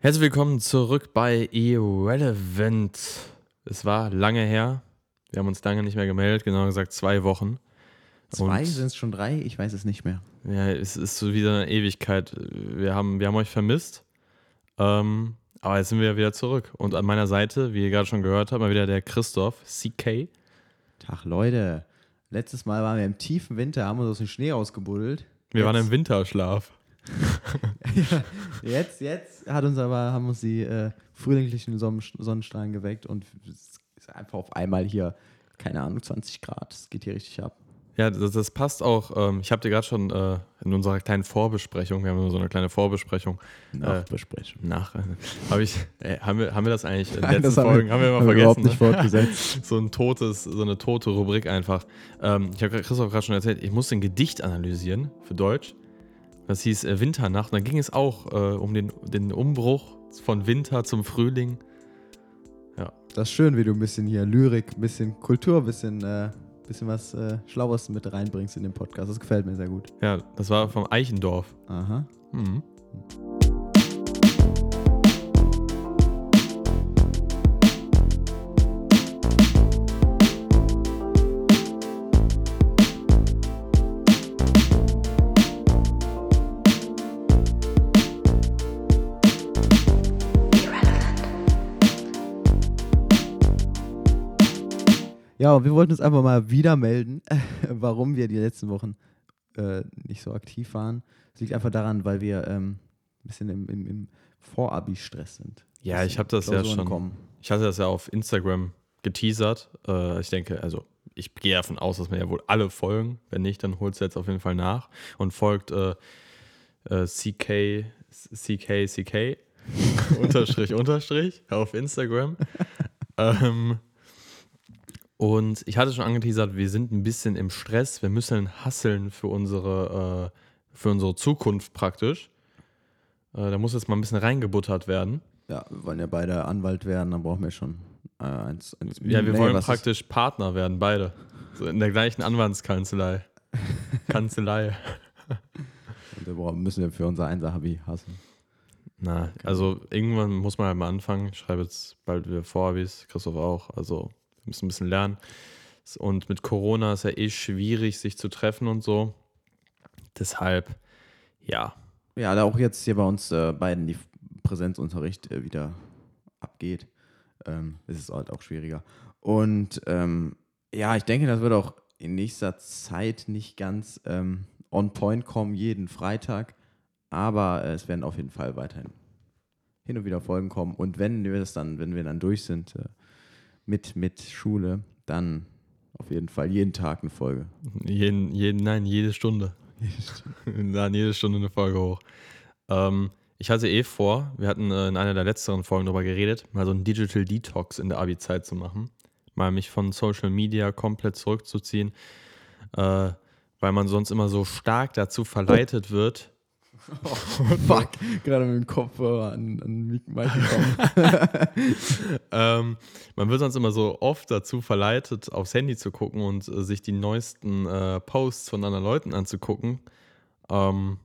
Herzlich willkommen zurück bei Irrelevant. Es war lange her. Wir haben uns lange nicht mehr gemeldet, genau gesagt zwei Wochen. Zwei sind es schon drei? Ich weiß es nicht mehr. Ja, es ist so wieder eine Ewigkeit. Wir haben, wir haben euch vermisst. Ähm, aber jetzt sind wir wieder zurück. Und an meiner Seite, wie ihr gerade schon gehört habt, mal wieder der Christoph, CK. Tag, Leute. Letztes Mal waren wir im tiefen Winter, haben uns aus dem Schnee rausgebuddelt. Wir jetzt, waren im Winterschlaf. Jetzt, jetzt hat uns aber, haben uns die äh, frühlinglichen Sonnen Sonnenstrahlen geweckt und es ist einfach auf einmal hier, keine Ahnung, 20 Grad. Es geht hier richtig ab. Ja, das, das passt auch. Ähm, ich habe dir gerade schon äh, in unserer kleinen Vorbesprechung, wir haben immer so eine kleine Vorbesprechung, Nachbesprechung. nach, habe ich, äh, haben, wir, haben wir das eigentlich in den letzten das haben wir- Folgen, haben wir immer haben wir vergessen. überhaupt nicht ne? fortgesetzt. so ein totes, so eine tote Rubrik einfach. Ähm, ich habe Christoph gerade schon erzählt, ich musste ein Gedicht analysieren für Deutsch. Das hieß äh, Winternacht. Und da ging es auch äh, um den, den Umbruch von Winter zum Frühling. Das ist schön, wie du ein bisschen hier Lyrik, ein bisschen Kultur, ein bisschen, äh, bisschen was äh, Schlaues mit reinbringst in den Podcast. Das gefällt mir sehr gut. Ja, das war vom Eichendorf. Aha. Mhm. Ja, und wir wollten uns einfach mal wieder melden, warum wir die letzten Wochen äh, nicht so aktiv waren. Es liegt einfach daran, weil wir ähm, ein bisschen im, im, im Vorabi-Stress sind. Ja, ich habe das ja Klausuren schon. Kommen. Ich hatte das ja auf Instagram geteasert. Äh, ich denke, also ich gehe davon aus, dass man ja wohl alle folgen. Wenn nicht, dann holt es jetzt auf jeden Fall nach und folgt äh, äh, CK, CK, CK, Unterstrich, Unterstrich auf Instagram. ähm, und ich hatte schon angeteasert, wir sind ein bisschen im Stress. Wir müssen hasseln für unsere, äh, für unsere Zukunft praktisch. Äh, da muss jetzt mal ein bisschen reingebuttert werden. Ja, wir wollen ja beide Anwalt werden, dann brauchen wir schon äh, eins, eins. Ja, wir Nee, wollen was ist- praktisch Partner werden, beide. So in der gleichen Anwaltskanzlei. Kanzlei. Und wir brauchen, müssen wir für unser Einser-Hobby hassen. Na, also irgendwann muss man halt mal anfangen. Ich schreibe jetzt bald wieder Vorabis, Christoph auch. Also müssen ein bisschen lernen. Und mit Corona ist ja eh schwierig, sich zu treffen und so. Deshalb, ja. Ja, da auch jetzt hier bei uns äh, beiden die Präsenzunterricht äh, wieder abgeht, ähm, ist es halt auch schwieriger. Und ähm, ja, ich denke, das wird auch in nächster Zeit nicht ganz ähm, on point kommen, jeden Freitag. Aber äh, es werden auf jeden Fall weiterhin hin und wieder Folgen kommen. Und wenn wir das dann, wenn wir dann durch sind äh, mit, mit Schule, dann auf jeden Fall jeden Tag eine Folge. Jeden, jeden, nein, jede Stunde. Laden jede Stunde eine Folge hoch. Ähm, ich hatte eh vor, wir hatten äh, in einer der letzteren Folgen darüber geredet, mal so einen Digital Detox in der Abi-Zeit zu machen. Mal mich von Social Media komplett zurückzuziehen, äh, weil man sonst immer so stark dazu verleitet wird. Fuck, gerade mit dem Kopfhörer an, an Mike gekommen. ähm, man wird sonst immer so oft dazu verleitet, aufs Handy zu gucken und äh, sich die neuesten äh, Posts von anderen Leuten anzugucken. Ähm,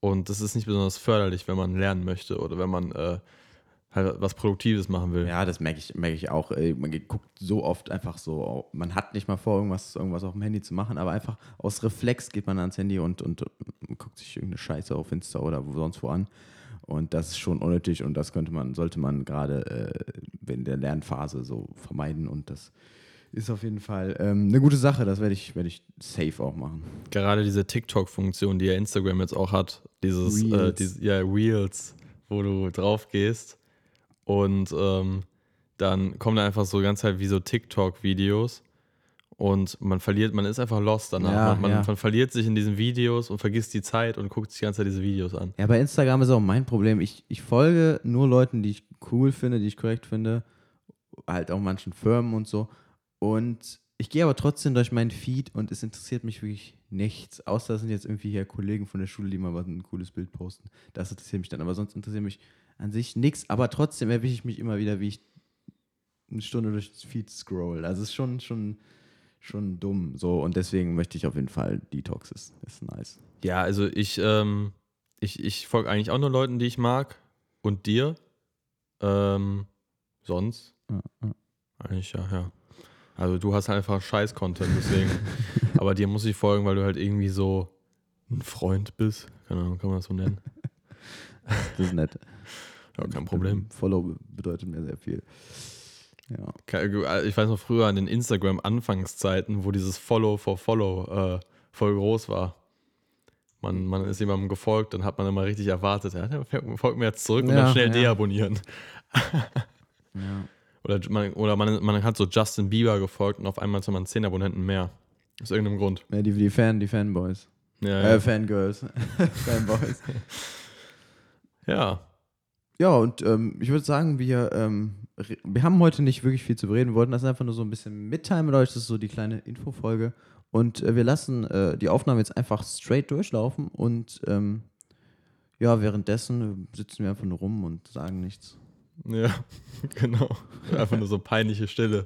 und das ist nicht besonders förderlich, wenn man lernen möchte oder wenn man äh, halt was Produktives machen will. Ja, das merke ich, merke ich auch. Man guckt so oft einfach so, man hat nicht mal vor, irgendwas, irgendwas auf dem Handy zu machen, aber einfach aus Reflex geht man ans Handy und, und, äh, guckt sich irgendeine Scheiße auf Insta oder wo sonst wo an. Und das ist schon unnötig und das könnte man, sollte man gerade äh, in der Lernphase so vermeiden. Und das ist auf jeden Fall ähm, eine gute Sache. Das werde ich, werde ich safe auch machen. Gerade diese TikTok-Funktion, die ja Instagram jetzt auch hat, dieses, Äh, Reels. dieses ja, Reels, wo du drauf gehst und ähm, dann kommen da einfach so ganz halt wie so TikTok-Videos und man verliert, man ist einfach lost danach. Ja, man, man, ja. man verliert sich in diesen Videos und vergisst die Zeit und guckt sich die ganze Zeit diese Videos an. Ja, bei Instagram ist auch mein Problem. Ich, ich folge nur Leuten, die ich cool finde, die ich korrekt finde. Halt auch manchen Firmen und so. Und ich gehe aber trotzdem durch meinen Feed und es interessiert mich wirklich nichts. Außer es sind jetzt irgendwie hier Kollegen von der Schule, die mal was ein cooles Bild posten. Das interessiert mich dann. Aber sonst interessiert mich an sich nichts. Aber trotzdem erwische ich mich immer wieder, wie ich eine Stunde durch das Feed scroll. Also es ist schon, schon, schon dumm. So, und deswegen möchte ich auf jeden Fall Detox. Ist, nice. Ja, also ich, ähm, ich, ich folge eigentlich auch nur Leuten, die ich mag. und dir. Ähm, sonst? Ja, ja. Eigentlich ja, ja. Also du hast halt einfach Scheiß-Content, deswegen. Aber dir muss ich folgen, weil du halt irgendwie so ein Freund bist. Keine Ahnung, kann man das so nennen? Das ist nett. Ja, kein Problem. Follow bedeutet mir sehr viel. Ja. Ke- Ich weiß noch früher an den Instagram-Anfangszeiten, wo dieses Follow for Follow äh, voll groß war. Man, man ist jemandem gefolgt, dann hat man immer richtig erwartet, ja, der folgt mir jetzt zurück und Ja, dann schnell ja. deabonnieren. ja. Oder man, oder man, man hat so Justin Bieber gefolgt und auf einmal hat man 10 Abonnenten mehr. Aus irgendeinem Grund. Ja, die, die, Fan, die Fanboys. Ja, Äh, ja. Fangirls. Fanboys. ja. Ja, und ähm, ich würde sagen, wir, ähm, wir haben heute nicht wirklich viel zu bereden. Wir wollten das einfach nur so ein bisschen mitteilen mit euch. Das ist so die kleine Infofolge. Und äh, wir lassen äh, die Aufnahme jetzt einfach straight durchlaufen. Und ähm, ja, währenddessen sitzen wir einfach nur rum und sagen nichts. Ja, genau. Einfach nur so peinliche Stille.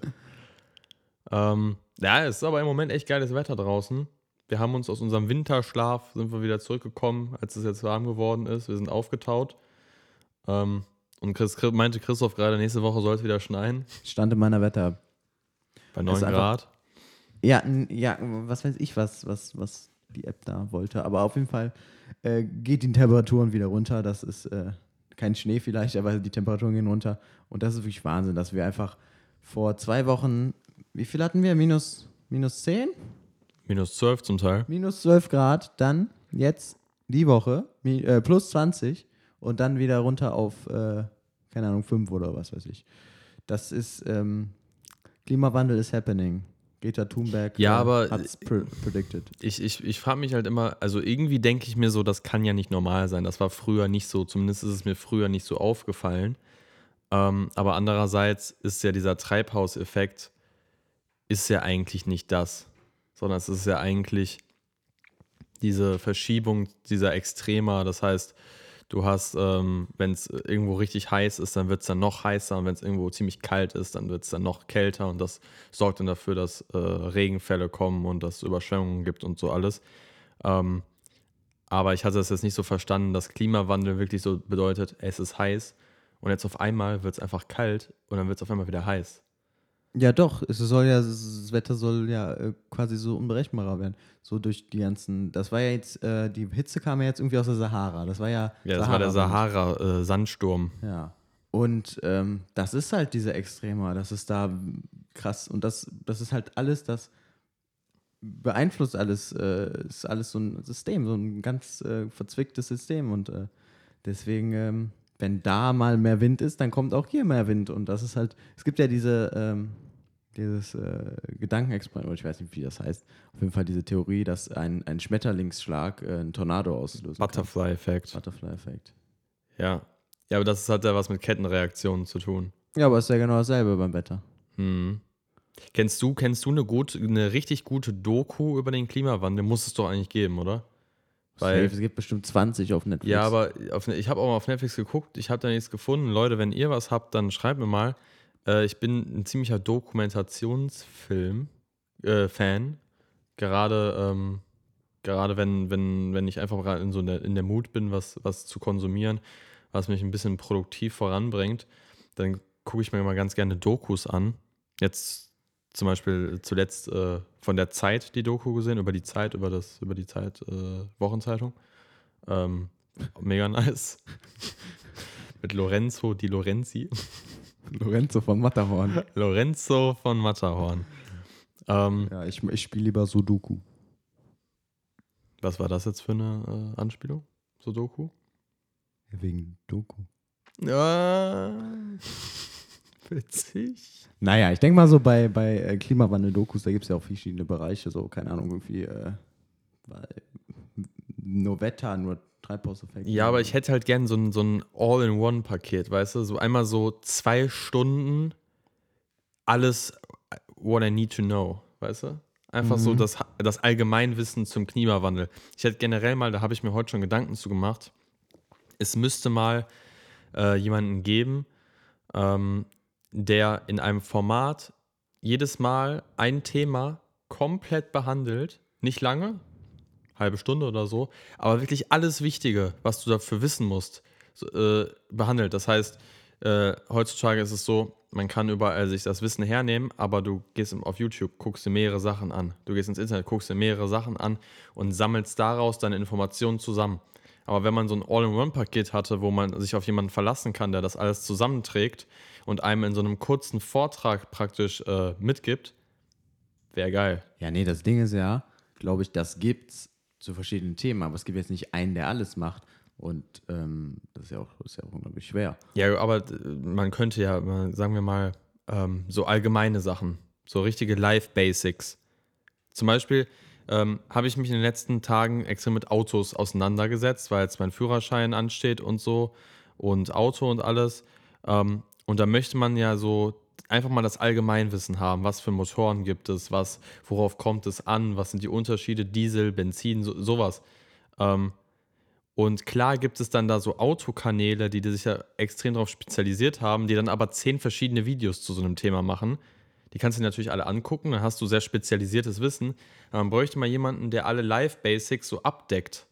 Ähm, ja, es ist aber im Moment echt geiles Wetter draußen. Wir haben uns aus unserem Winterschlaf, sind wir wieder zurückgekommen, als es jetzt warm geworden ist. Wir sind aufgetaut. Ähm, und Chris, meinte Christoph gerade, nächste Woche soll es wieder schneien. Stand in meiner Wetter. Bei Das 9 ist einfach- Grad. Ja, ja, was weiß ich, was, was, was die App da wollte. Aber auf jeden Fall äh, geht die Temperaturen wieder runter. Das ist äh, kein Schnee vielleicht, aber die Temperaturen gehen runter. Und das ist wirklich Wahnsinn, dass wir einfach vor zwei Wochen, wie viel hatten wir? Minus, minus 10? Minus 12 zum Teil. Minus 12 Grad. Dann jetzt die Woche äh, plus 20 und dann wieder runter auf, äh, keine Ahnung, 5 oder was weiß ich. Das ist, ähm, Klimawandel is happening. Greta Thunberg Ja, äh, aber- hat's pre predicted. Ich, ich, ich frage mich halt immer, also irgendwie denke ich mir so, das kann ja nicht normal sein. Das war früher nicht so, zumindest ist es mir früher nicht so aufgefallen. Ähm, aber andererseits ist ja dieser Treibhauseffekt, ist ja eigentlich nicht das, sondern es ist ja eigentlich diese Verschiebung dieser Extremer. Das heißt, du hast, ähm, wenn es irgendwo richtig heiß ist, dann wird es dann noch heißer und wenn es irgendwo ziemlich kalt ist, dann wird es dann noch kälter und das sorgt dann dafür, dass äh, Regenfälle kommen und dass es Überschwemmungen gibt und so alles. Ähm, aber ich hatte das jetzt nicht so verstanden, dass Klimawandel wirklich so bedeutet, es ist heiß und jetzt auf einmal wird es einfach kalt und dann wird es auf einmal wieder heiß. Ja, doch. Es soll ja, das Wetter soll ja äh, quasi so unberechenbarer werden. So durch die ganzen. Das war ja jetzt, äh, die Hitze kam ja jetzt irgendwie aus der Sahara. Das war ja. Ja, das war der. Sahara-Sandsturm. Ja. Und ähm, das ist halt diese Extrema. Das ist da krass. Und das, das ist halt alles, das beeinflusst alles. Äh, ist alles so ein System, so ein ganz äh, verzwicktes System. Und äh, deswegen. Ähm, wenn da mal mehr Wind ist, dann kommt auch hier mehr Wind. Und das ist halt, es gibt ja diese, ähm, dieses äh, Gedankenexperiment, ich weiß nicht, wie das heißt, auf jeden Fall diese Theorie, dass ein, ein Schmetterlingsschlag äh, einen Tornado auslösen kann. Butterfly-Effekt. Butterfly-Effekt. Ja. Ja, aber das hat ja was mit Kettenreaktionen zu tun. Ja, aber ist ja genau dasselbe beim Wetter. Hm. Kennst du, kennst du eine, gut, eine richtig gute Doku über den Klimawandel? Muss es doch eigentlich geben, oder? Weil- Safe, es gibt bestimmt 20 auf Netflix. Ja, aber auf, ich habe auch mal auf Netflix geguckt, ich habe da nichts gefunden. Leute, wenn ihr was habt, dann schreibt mir mal. Äh, ich bin ein ziemlicher Dokumentationsfilm-Fan. Äh, gerade ähm, gerade wenn, wenn, wenn ich einfach gerade in, so der, in der Mut bin, was, was zu konsumieren, was mich ein bisschen produktiv voranbringt, dann gucke ich mir mal ganz gerne Dokus an. Jetzt zum Beispiel zuletzt äh, von der Zeit die Doku gesehen, über die Zeit, über das, über die Zeit äh, Wochenzeitung. Ähm, mega nice. Mit Lorenzo Di Lorenzi. Lorenzo von Matterhorn. Lorenzo von Matterhorn. Ähm, ja, ich, ich spiele lieber Sudoku. was war das jetzt für eine äh, Anspielung? Sudoku? Wegen Doku. Ja. Witzig. Naja, ich denke mal so bei, bei äh, Klimawandel-Dokus, da gibt es ja auch verschiedene Bereiche, so, keine Ahnung, irgendwie äh, weil, nur Wetter, nur Treibhauseffekt. Ja, aber ich hätte halt gern so ein, so ein All-in-One-Paket, weißt du? So einmal so zwei Stunden alles what I need to know, weißt du? Einfach so Mhm. das, das Allgemeinwissen zum Klimawandel. Ich hätte generell mal, da habe ich mir heute schon Gedanken zu gemacht, es müsste mal äh, jemanden geben, ähm, der in einem Format jedes Mal ein Thema komplett behandelt, nicht lange, halbe Stunde oder so, aber wirklich alles Wichtige, was du dafür wissen musst. äh, behandelt. Das heißt, äh, heutzutage ist es so, man kann überall sich das Wissen hernehmen, aber du gehst auf YouTube, guckst dir mehrere Sachen an. Du gehst ins Internet, guckst dir mehrere Sachen an und sammelst daraus deine Informationen zusammen. Aber wenn man so ein All-in-One-Paket hatte, wo man sich auf jemanden verlassen kann, der das alles zusammenträgt und einem in so einem kurzen Vortrag praktisch äh, mitgibt, wäre geil. Ja, nee, das Ding ist ja, glaube ich, das gibt's zu verschiedenen Themen, aber es gibt jetzt nicht einen, der alles macht. Und ähm, das ist ja, auch, ist ja auch unglaublich schwer. Ja, aber äh, man könnte ja, mal, sagen wir mal, ähm, so allgemeine Sachen, so richtige Life-Basics. Zum Beispiel ähm, habe ich mich in den letzten Tagen extrem mit Autos auseinandergesetzt, weil jetzt mein Führerschein ansteht und so und Auto und alles. Ähm, und da möchte man ja so einfach mal das Allgemeinwissen haben. Was für Motoren gibt es? Was, worauf kommt es an? Was sind die Unterschiede? Diesel, Benzin, so, sowas. Ähm, und klar gibt es dann da so Autokanäle, die sich ja extrem darauf spezialisiert haben, die dann aber zehn verschiedene Videos zu so einem Thema machen. Die kannst du dir natürlich alle angucken, dann hast du sehr spezialisiertes Wissen. Aber man bräuchte mal jemanden, der alle Live-Basics so abdeckt.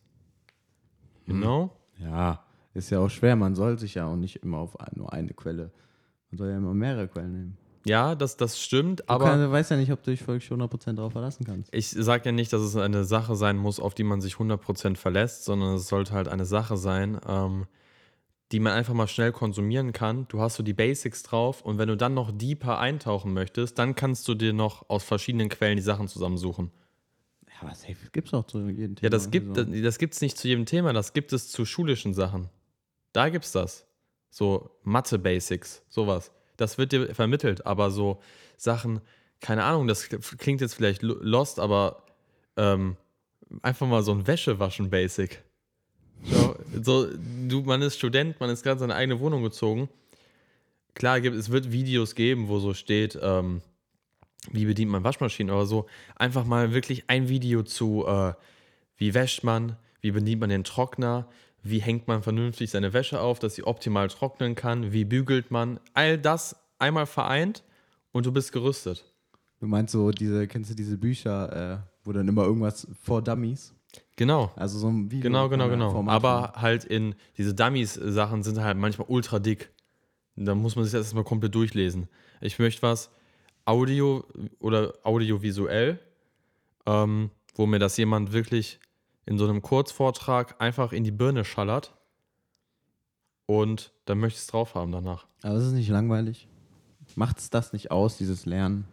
You Hm. Ja, ist ja auch schwer. Man soll sich ja auch nicht immer auf nur eine Quelle, man soll ja immer mehrere Quellen nehmen. Ja, das, das stimmt, Du aber. kann, du weißt ja nicht, ob du dich wirklich 100% darauf verlassen kannst. Ich sage ja nicht, dass es eine Sache sein muss, auf die man sich 100% verlässt, sondern es sollte halt eine Sache sein, ähm, die man einfach mal schnell konsumieren kann. Du hast so die Basics drauf und wenn du dann noch deeper eintauchen möchtest, dann kannst du dir noch aus verschiedenen Quellen die Sachen zusammensuchen. Ja, aber safe gibt's auch zu jedem Thema. Ja, das gibt Also, das, das gibt's nicht zu jedem Thema, das gibt es zu schulischen Sachen. Da gibt's das. So Mathe-Basics, sowas. Das wird dir vermittelt, aber so Sachen, keine Ahnung, das klingt jetzt vielleicht lo- lost, aber ähm, einfach mal so ein Wäschewaschen-Basic. So, so, du, man ist Student, man ist gerade in seine eigene Wohnung gezogen. Klar, es wird Videos geben, wo so steht, ähm, wie bedient man Waschmaschinen oder so. Einfach mal wirklich ein Video zu, äh, wie wäscht man, wie bedient man den Trockner, wie hängt man vernünftig seine Wäsche auf, dass sie optimal trocknen kann, wie bügelt man. All das einmal vereint und du bist gerüstet. Du meinst so, diese, kennst du diese Bücher, äh, wo dann immer irgendwas vor Dummies? Genau. Also so ein Video. Genau, genau, äh, genau. Format Aber halt in diese Dummies-Sachen sind halt manchmal ultra dick. Da muss man sich das erstmal komplett durchlesen. Ich möchte was Audio oder audiovisuell, ähm, wo mir das jemand wirklich in so einem Kurzvortrag einfach in die Birne schallert. Und dann möchte ich es drauf haben danach. Aber ist es nicht langweilig? Macht's das nicht aus, dieses Lernen?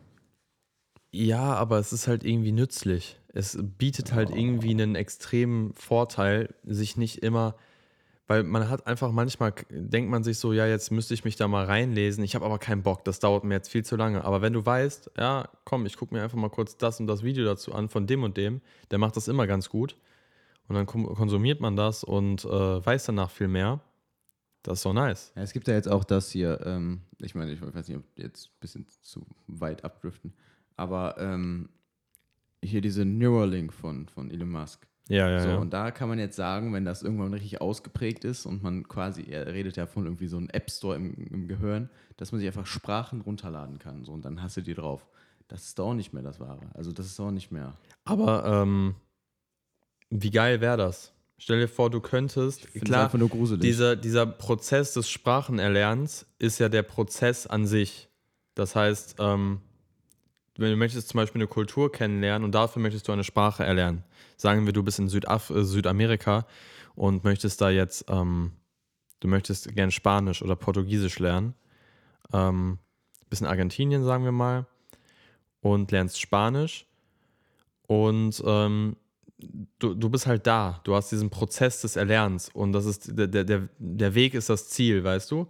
Ja, aber es ist halt irgendwie nützlich. Es bietet halt irgendwie einen extremen Vorteil, sich nicht immer, weil man hat einfach manchmal, denkt man sich so, ja, jetzt müsste ich mich da mal reinlesen, ich habe aber keinen Bock, das dauert mir jetzt viel zu lange. Aber wenn du weißt, ja, komm, ich gucke mir einfach mal kurz das und das Video dazu an von dem und dem, der macht das immer ganz gut. Und dann konsumiert man das und äh, weiß danach viel mehr. Das ist so nice. Ja, es gibt ja jetzt auch das hier, ähm, ich meine, ich weiß nicht, ob jetzt ein bisschen zu weit abdriften, aber ähm, hier diese Neuralink von, von Elon Musk. Ja, ja, so, ja. und da kann man jetzt sagen, wenn das irgendwann richtig ausgeprägt ist und man quasi, er redet ja von irgendwie so einem App Store im, im Gehirn, dass man sich einfach Sprachen runterladen kann. So, und dann hast du die drauf. Das ist doch auch nicht mehr das Wahre. Also das ist auch nicht mehr. Aber ähm, wie geil wäre das? Stell dir vor, du könntest, klar, einfach nur gruselig. dieser, dieser Prozess des Sprachenerlernens ist ja der Prozess an sich. Das heißt, ähm, wenn du möchtest zum Beispiel eine Kultur kennenlernen und dafür möchtest du eine Sprache erlernen. Sagen wir, du bist in Südaf äh, Südamerika und möchtest da jetzt, ähm, du möchtest gern Spanisch oder Portugiesisch lernen. Ähm, bist in Argentinien, sagen wir mal, und lernst Spanisch. Und ähm, du, du bist halt da. Du hast diesen Prozess des Erlernens und das ist der, der, der Weg ist das Ziel, weißt du?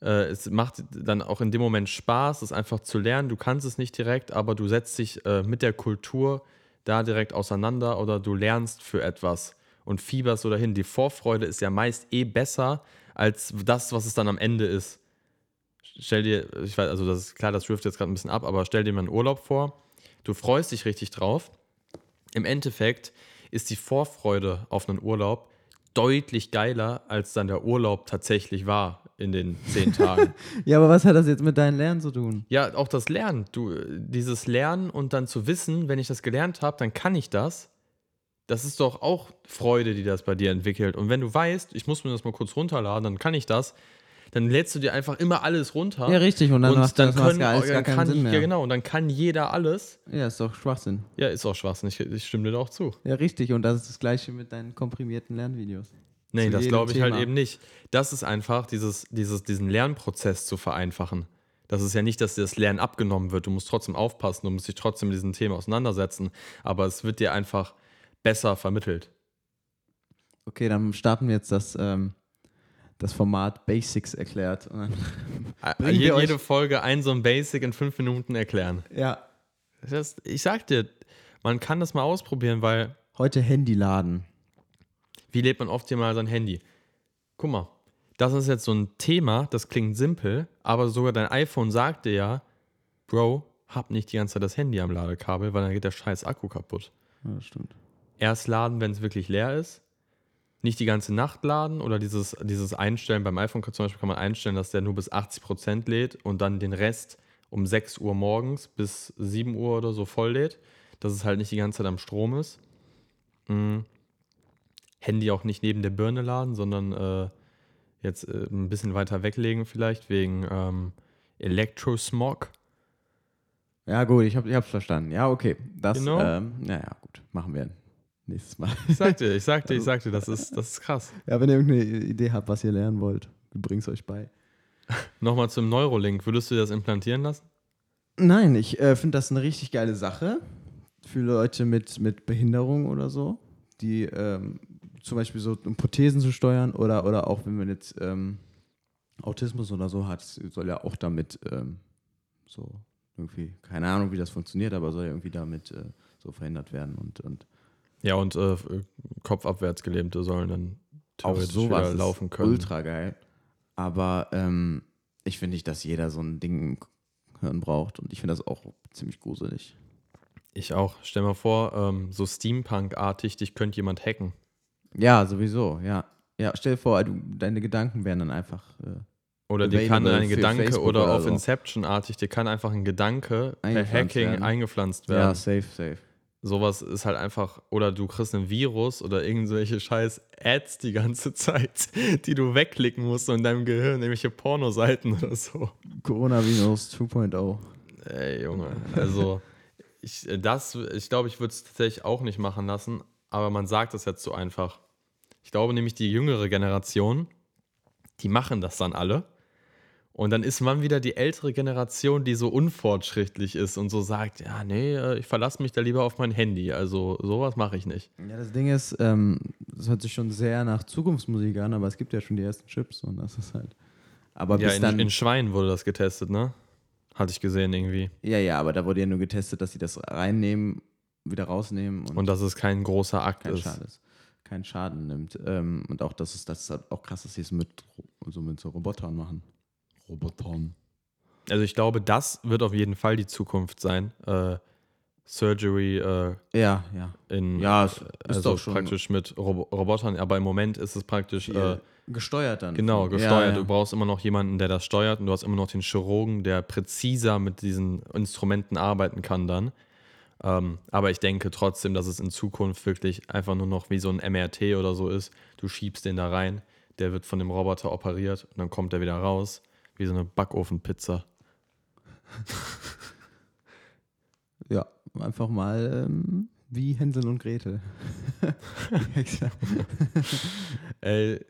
Äh, es macht dann auch in dem Moment Spaß, es einfach zu lernen. Du kannst es nicht direkt, aber du setzt dich äh, mit der Kultur da direkt auseinander oder du lernst für etwas und fieberst so dahin. Die Vorfreude ist ja meist eh besser als das, was es dann am Ende ist. Stell dir, ich weiß, also das ist klar, das driftet jetzt gerade ein bisschen ab, aber stell dir mal einen Urlaub vor. Du freust dich richtig drauf. Im Endeffekt ist die Vorfreude auf einen Urlaub deutlich geiler, als dann der Urlaub tatsächlich war in den zehn Tagen. Ja, aber was hat das jetzt mit deinem Lernen zu tun? ja, auch das Lernen. Du, dieses Lernen und dann zu wissen, wenn ich das gelernt habe, dann kann ich das. Das ist doch auch Freude, die das bei dir entwickelt. Und wenn du weißt, ich muss mir das mal kurz runterladen, dann kann ich das, dann lädst du dir einfach immer alles runter. Ja, richtig. Und dann, und dann das können, alles dann kann, Sinn mehr. ja genau, und dann kann jeder alles. Ja, ist doch Schwachsinn. Ja, ist auch Schwachsinn. Ich, ich stimme dir da auch zu. Ja, richtig. Und das ist das Gleiche mit deinen komprimierten Lernvideos. Nee, das glaube ich halt Thema. eben nicht. Das ist einfach, dieses, dieses, diesen Lernprozess zu vereinfachen. Das ist ja nicht, dass dir das Lernen abgenommen wird. Du musst trotzdem aufpassen, du musst dich trotzdem mit diesen Themen auseinandersetzen. Aber es wird dir einfach besser vermittelt. Okay, dann starten wir jetzt das, ähm, das Format Basics erklärt. Und dann Bringen Je, wir euch- jede Folge ein so ein Basic in fünf Minuten erklären. ja. Das, ich sag dir, man kann das mal ausprobieren, weil Heute Handy laden. Wie lebt man optimal sein Handy? Guck mal, das ist jetzt so ein Thema, das klingt simpel, aber sogar dein iPhone sagt dir ja, Bro, hab nicht die ganze Zeit das Handy am Ladekabel, weil dann geht der scheiß Akku kaputt. Ja, das stimmt. Erst laden, wenn es wirklich leer ist. Nicht die ganze Nacht laden oder dieses, dieses Einstellen. Beim iPhone kann- zum Beispiel kann man einstellen, dass der nur bis 80% lädt und dann den Rest um 6 Uhr morgens bis 7 Uhr oder so voll lädt. Dass es halt nicht die ganze Zeit am Strom ist. Mm. Handy auch nicht neben der Birne laden, sondern äh, jetzt äh, ein bisschen weiter weglegen vielleicht wegen ähm, Elektrosmog. Ja, gut, ich, hab, ich hab's verstanden. Ja, okay. Das, Genau. ähm, naja, gut. Machen wir nächstes Mal. Ich sag dir, ich sag dir, ich sag dir, das ist, das ist krass. ja, wenn ihr irgendeine Idee habt, was ihr lernen wollt, wir bringen es euch bei. Nochmal zum Neurolink. Würdest du das implantieren lassen? Nein, ich äh, finde das eine richtig geile Sache für Leute mit, mit Behinderung oder so, die ähm, zum Beispiel so um Prothesen zu steuern oder, oder auch wenn man jetzt ähm, Autismus oder so hat, soll ja auch damit ähm, so irgendwie, keine Ahnung, wie das funktioniert, aber soll ja irgendwie damit äh, so verhindert werden und, und Ja, und äh, kopfabwärts Gelähmte sollen dann auch theoretisch sowas wieder ist laufen können. ultra geil. Aber ähm, ich finde nicht, dass jeder so ein Ding Hirn braucht und ich finde das auch ziemlich gruselig. Ich auch. Stell mal vor, ähm, so Steampunk-artig, dich könnte jemand hacken. Ja, sowieso, ja. Ja, stell dir vor, du, deine Gedanken wären dann einfach. Äh, Oder dir kann ein Gedanke Facebook oder, oder auf so. Inception-artig, dir kann einfach ein Gedanke per Eingepflanzt Hacking werden. eingepflanzt ja, werden. safe, safe. Sowas ist halt einfach, oder du kriegst ein Virus oder irgendwelche scheiß Ads die ganze Zeit, die du wegklicken musst und in deinem Gehirn, irgendwelche Pornoseiten oder so. Coronavirus 2.0. Ey, Junge. Also, ich, das, ich glaube, ich würde es tatsächlich auch nicht machen lassen, aber man sagt das jetzt so einfach. Ich glaube nämlich, die jüngere Generation, die machen das dann alle. Und dann ist man wieder die ältere Generation, die so unfortschrittlich ist und so sagt, ja, nee, äh, ich verlasse mich da lieber auf mein Handy. Also sowas mache ich nicht. Ja, das Ding ist, ähm, das hört sich schon sehr nach Zukunftsmusik an, aber es gibt ja schon die ersten Chips und das ist halt. Aber Ja, bis in, dann. in Schweinen wurde das getestet, ne? Hatte ich gesehen irgendwie. ja, ja, aber da wurde ja nur getestet, dass sie das reinnehmen, wieder rausnehmen und, Und dass es kein großer Akt kein ist. Schaden ist. Keinen Schaden nimmt. Ähm, und auch, dass es das ist halt auch krass, dass sie es mit, so mit so Robotern machen. Robotern. Also ich glaube, das wird auf jeden Fall die Zukunft sein. Äh, Surgery äh, Ja, ja. in Ja, es ist also doch schon praktisch mit Robo Robotern, aber im Moment ist es praktisch äh, gesteuert dann. genau Ja, gesteuert. ja. Du brauchst immer noch jemanden, der das steuert und du hast immer noch den Chirurgen, der präziser mit diesen Instrumenten arbeiten kann dann. Ähm, aber ich denke trotzdem, dass es in Zukunft wirklich einfach nur noch wie so ein MRT oder so ist. Du schiebst den da rein, der wird von dem Roboter operiert und dann kommt er wieder raus, wie so eine Backofenpizza. Ja, einfach mal ähm, wie Hänsel und Gretel. Ey,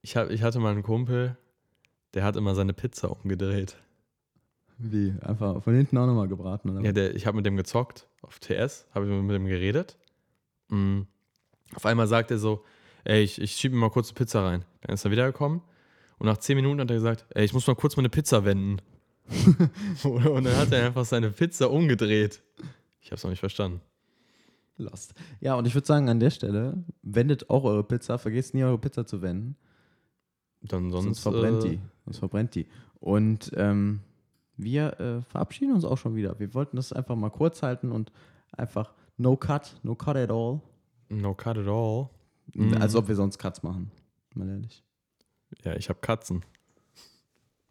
ich, hab, ich hatte mal einen Kumpel, der hat immer seine Pizza umgedreht. wie? Einfach von hinten auch nochmal gebraten, oder? Ja, der, ich habe mit dem gezockt auf TS, habe ich mit dem geredet. Mm. Auf einmal sagt er so, ey, ich, ich schiebe mir mal kurz eine Pizza rein. Dann ist er wiedergekommen und nach 10 Minuten hat er gesagt, ey, ich muss mal kurz meine Pizza wenden. und dann hat er einfach seine Pizza umgedreht. Ich habe es noch nicht verstanden. Lost. Ja, und ich würde sagen, an der Stelle, wendet auch eure Pizza, vergesst nie eure Pizza zu wenden. Dann sonst, Sonst, verbrennt äh, die. Sonst verbrennt die. Und ähm, wir äh, verabschieden uns auch schon wieder. Wir wollten das einfach mal kurz halten und einfach no cut, no cut at all. No cut at all. Mhm. Als ob wir sonst Cuts machen. Mal ehrlich. Ja, ich habe Katzen.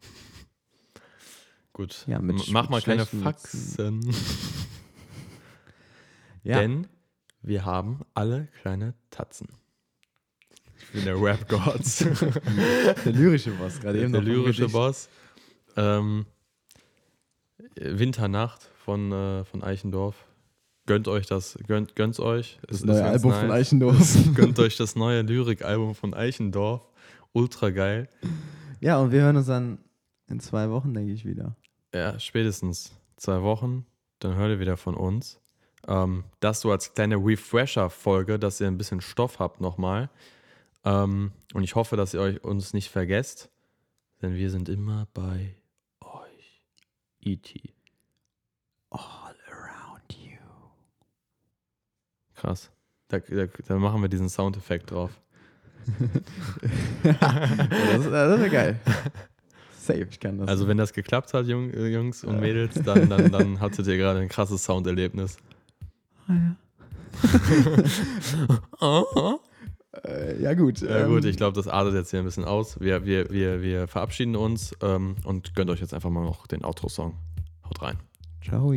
Gut. Ja, mit Mach sch- mal keine Faxen. Ja. Denn Wir haben alle kleine Tatzen. Ich bin der Rap-Gott. Der lyrische Boss, gerade eben der lyrische. Boss. Ähm, Winternacht von, äh, von Eichendorf. Gönnt euch das, gönnt, gönnt's euch. Es Das neue Album von Eichendorf. Gönnt euch das neue Lyrikalbum von Eichendorf. Ultra geil. Ja, und wir hören uns dann in zwei Wochen, denke ich, wieder. Ja, spätestens zwei Wochen. Dann hört ihr wieder von uns. Ähm, das so als kleine Refresher-Folge, dass ihr ein bisschen Stoff habt nochmal. Ähm, und ich hoffe, dass ihr euch uns nicht vergesst, denn wir sind immer bei E.T. All around you. Krass. Da, da, da machen wir diesen Soundeffekt drauf. das das wäre geil. Safe, ich kann das. Also wenn das geklappt hat, Jung, äh, Jungs und Mädels, dann, dann, dann hattet ihr gerade ein krasses Sounderlebnis. äh, ja, gut. Ja ähm, gut, ich glaube, das artet jetzt hier ein bisschen aus. Wir, wir, wir, wir verabschieden uns ähm, und gönnt euch jetzt einfach mal noch den Outro-Song. Haut rein. Ciao.